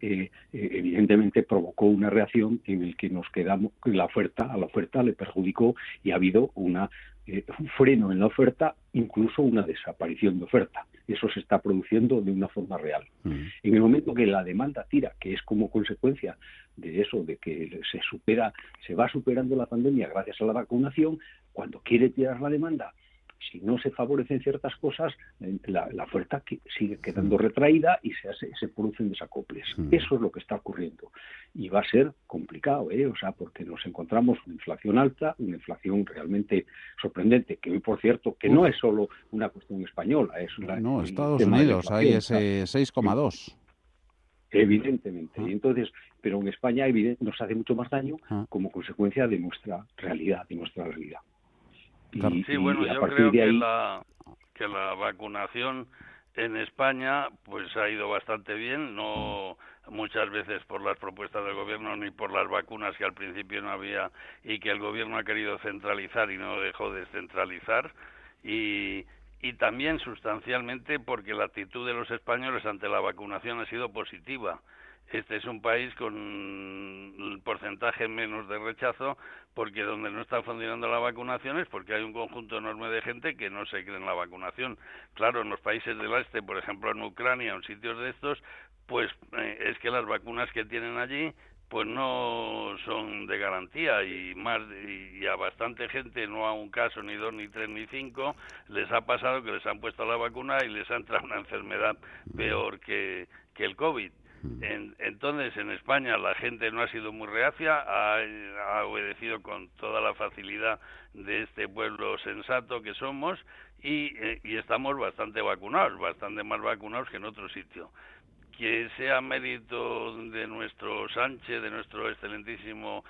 eh, eh, evidentemente provocó una reacción en el que nos quedamos la oferta a la oferta le perjudicó y ha habido una eh, un freno en la oferta incluso una desaparición de oferta eso se está produciendo de una forma real mm. en el momento que la demanda tira que es como consecuencia de eso de que se supera se va superando la pandemia gracias a la vacunación cuando quiere tirar la demanda si no se favorecen ciertas cosas, eh, la, oferta sigue quedando retraída y se, hace, se producen desacoples. Eso es lo que está ocurriendo. Y va a ser complicado, ¿eh? O sea, porque nos encontramos una inflación alta, una inflación realmente sorprendente, que hoy, por cierto, que no es solo una cuestión española, es una... No, Estados Unidos, hay ese 6,2. Evidentemente. Y entonces, pero en España nos hace mucho más daño ah. como consecuencia de nuestra realidad, de nuestra realidad sí, bueno, yo creo que, la, que la vacunación en España pues ha ido bastante bien, no muchas veces por las propuestas del gobierno ni por las vacunas que al principio no había y que el gobierno ha querido centralizar y no dejó de centralizar y, y también sustancialmente porque la actitud de los españoles ante la vacunación ha sido positiva este es un país con un porcentaje menos de rechazo porque donde no está funcionando la vacunación es porque hay un conjunto enorme de gente que no se cree en la vacunación. Claro, en los países del este, por ejemplo en Ucrania o en sitios de estos, pues eh, es que las vacunas que tienen allí pues no son de garantía y más y a bastante gente no a un caso ni dos ni tres ni cinco les ha pasado que les han puesto la vacuna y les ha entrado una enfermedad peor que, que el covid entonces, en España la gente no ha sido muy reacia, ha, obedecido con toda la facilidad de este pueblo sensato que somos y, eh, y estamos bastante vacunados, bastante más vacunados que en otro sitio. Que sea mérito de nuestro Sánchez, de nuestro excelentísimo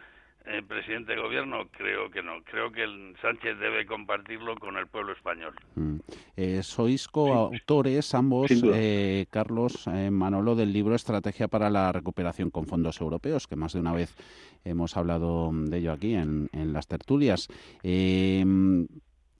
el presidente de gobierno? Creo que no. Creo que el Sánchez debe compartirlo con el pueblo español. Mm. Eh, sois coautores ambos, eh, Carlos eh, Manolo, del libro Estrategia para la Recuperación con Fondos Europeos, que más de una vez hemos hablado de ello aquí en, en las tertulias.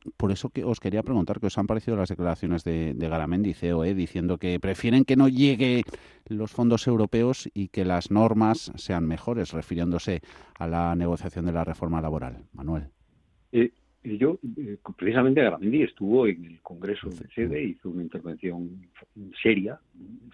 Eh, por eso que os quería preguntar qué os han parecido las declaraciones de, de Garamendi, CEO, eh, diciendo que prefieren que no llegue los fondos europeos y que las normas sean mejores, refiriéndose a la negociación de la reforma laboral. Manuel. Eh, yo, eh, precisamente Garamendi estuvo en el Congreso de Sede, hizo una intervención seria,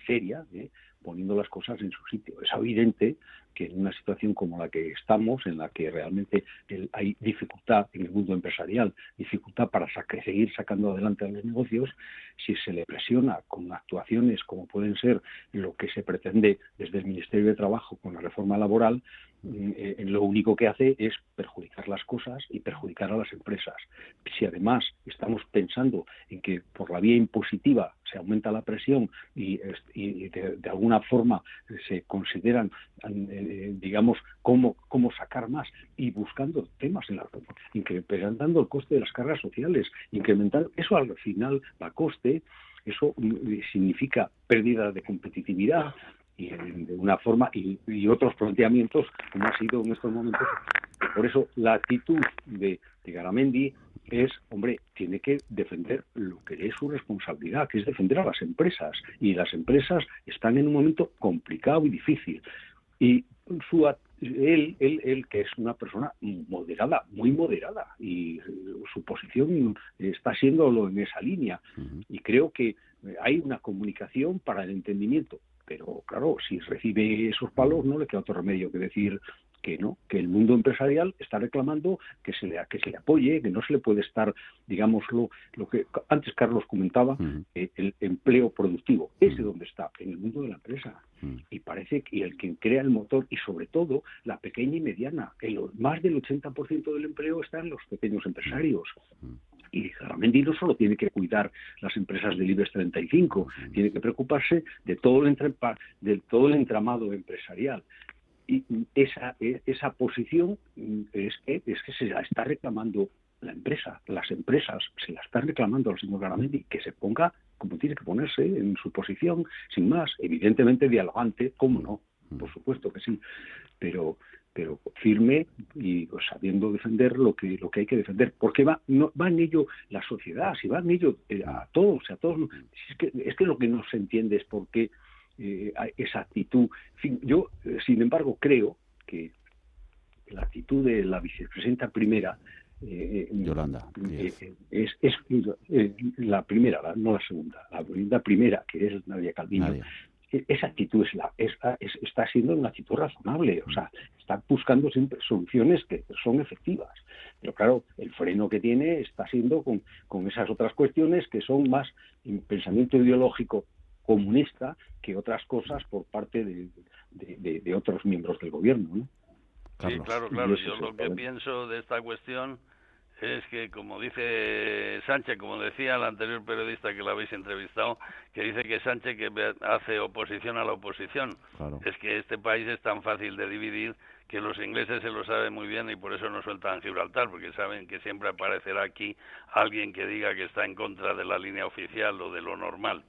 seria, eh, poniendo las cosas en su sitio. Es evidente que en una situación como la que estamos, en la que realmente hay dificultad en el mundo empresarial, dificultad para seguir sacando adelante a los negocios, si se le presiona con actuaciones como pueden ser lo que se pretende desde el Ministerio de Trabajo con la reforma laboral, mm, eh, lo único que hace es perjudicar las cosas y perjudicar a las empresas. Si además estamos pensando en que por la vía impositiva se aumenta la presión y, de, alguna forma se consideran eh, eh, digamos, cómo, cómo sacar más y buscando temas en la incrementando el coste de las cargas sociales, incrementar eso al final va a coste, eso significa pérdida de competitividad y de una forma y, otros planteamientos como ha sido en estos momentos. Por eso la actitud de, de Garamendi es, hombre, tiene que defender lo que es su responsabilidad, que es defender a las empresas. Y las empresas están en un momento complicado y difícil. Y su él, él, él, que es una persona moderada, muy moderada, y su posición está siéndolo en esa línea. Y creo que hay una comunicación para el entendimiento. Pero claro, si recibe esos palos, no le queda otro remedio que decir que no, que el mundo empresarial está reclamando que se le que se le apoye, que no se le puede estar, digámoslo, lo que antes Carlos comentaba, eh, el empleo productivo, ese donde está, en el mundo de la empresa. Y parece que el que crea el motor y sobre todo la pequeña y mediana, el, más del 80% del empleo está en los pequeños empresarios. Y Garamendi no solo tiene que cuidar las empresas del IBEX 35, tiene que preocuparse de todo el, de todo el entramado empresarial y esa, esa posición es que, es que se la está reclamando la empresa, las empresas se la están reclamando al señor Garamendi que se ponga como tiene que ponerse en su posición, sin más, evidentemente dialogante, cómo no, por supuesto que sí, pero pero firme y pues, sabiendo defender lo que lo que hay que defender porque va no, va en ello la sociedad si va en ello eh, a todos a todos es que es que lo que no se entiende es por qué eh, esa actitud yo eh, sin embargo creo que la actitud de la vicepresidenta primera eh, Yolanda. es, es la primera, no la segunda, la primera, que es Nadia Calviño, e-, esa actitud es la, está siendo una actitud razonable, o sea, está buscando siempre soluciones que son efectivas. Pero claro, el freno que tiene está siendo con, con esas otras cuestiones que son más en pensamiento ideológico comunista que otras cosas por parte de, de, otros miembros del gobierno. ¿no? Sí, claro, claro. Yo lo que pienso de esta cuestión es que, como dice Sánchez, como decía el anterior periodista que lo habéis entrevistado, que dice que Sánchez que hace oposición a la oposición. Es que este país es tan fácil de dividir que los ingleses se lo saben muy bien y por eso no sueltan Gibraltar, porque saben que siempre aparecerá aquí alguien que diga que está en contra de la línea oficial o de lo normal.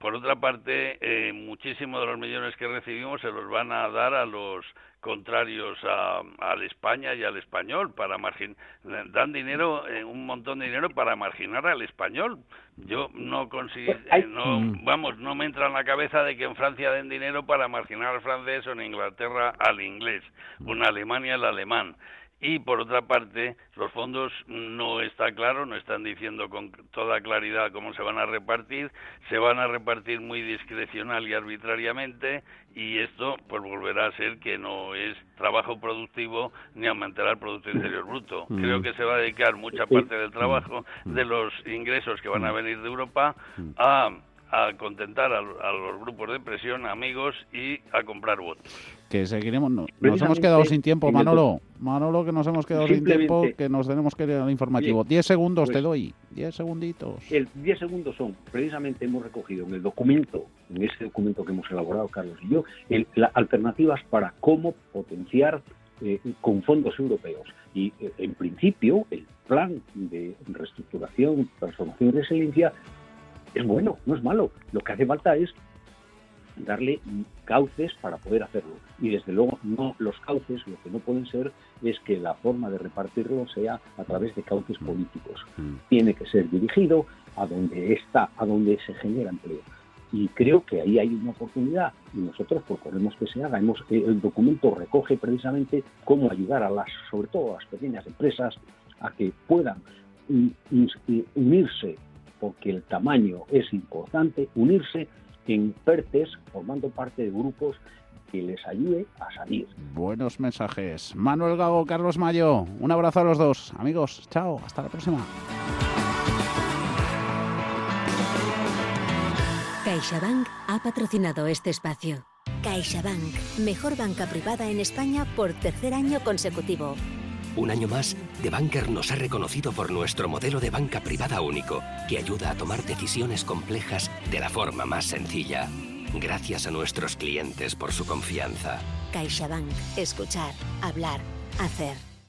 Por otra parte, eh, muchísimos de los millones que recibimos se los van a dar a los contrarios a, al España y al español para margin dan dinero eh, un montón de dinero para marginar al español yo no consigo eh, no mm. vamos no me entra en la cabeza de que en Francia den dinero para marginar al francés o en Inglaterra al inglés o en Alemania al alemán y por otra parte los fondos no está claro, no están diciendo con toda claridad cómo se van a repartir, se van a repartir muy discrecional y arbitrariamente y esto pues volverá a ser que no es trabajo productivo ni aumentará el producto interior bruto. Mm. Creo que se va a dedicar mucha parte del trabajo mm. de los ingresos que van a mm. venir de Europa a a contentar a, los grupos de presión, amigos y a comprar votos. Que seguiremos. nos hemos quedado sin tiempo, Manolo. Manolo, que nos hemos quedado sin tiempo, que nos tenemos que ir al informativo. Diez segundos te pues doy. Diez segunditos. El diez segundos son, precisamente hemos recogido en el documento, en ese documento que hemos elaborado Carlos y yo, las alternativas para cómo potenciar eh, con fondos europeos. Y eh, en principio, el plan de reestructuración, transformación y resiliencia es bueno, no es malo. Lo que hace falta es darle cauces para poder hacerlo. Y desde luego no los cauces, lo que no pueden ser es que la forma de repartirlo sea a través de cauces mm. políticos. Mm. Tiene que ser dirigido a donde está, a donde se genera empleo. Y creo que ahí hay una oportunidad y nosotros proponemos que se haga. Hemos, eh, el documento recoge precisamente cómo ayudar a las, sobre todo a las pequeñas empresas, a que puedan unirse porque el tamaño es importante, unirse en PERTES, formando parte de grupos que les ayude a salir. Buenos mensajes. Manuel Gago, Carlos Mayo, un abrazo a los dos. Amigos, chao, hasta la próxima. CaixaBank ha patrocinado este espacio. CaixaBank, mejor banca privada en España por tercer año consecutivo. Un año más, The Banker nos ha reconocido por nuestro modelo de banca privada único, que ayuda a tomar decisiones complejas de la forma más sencilla. Gracias a nuestros clientes por su confianza. CaixaBank. Escuchar, hablar, hacer.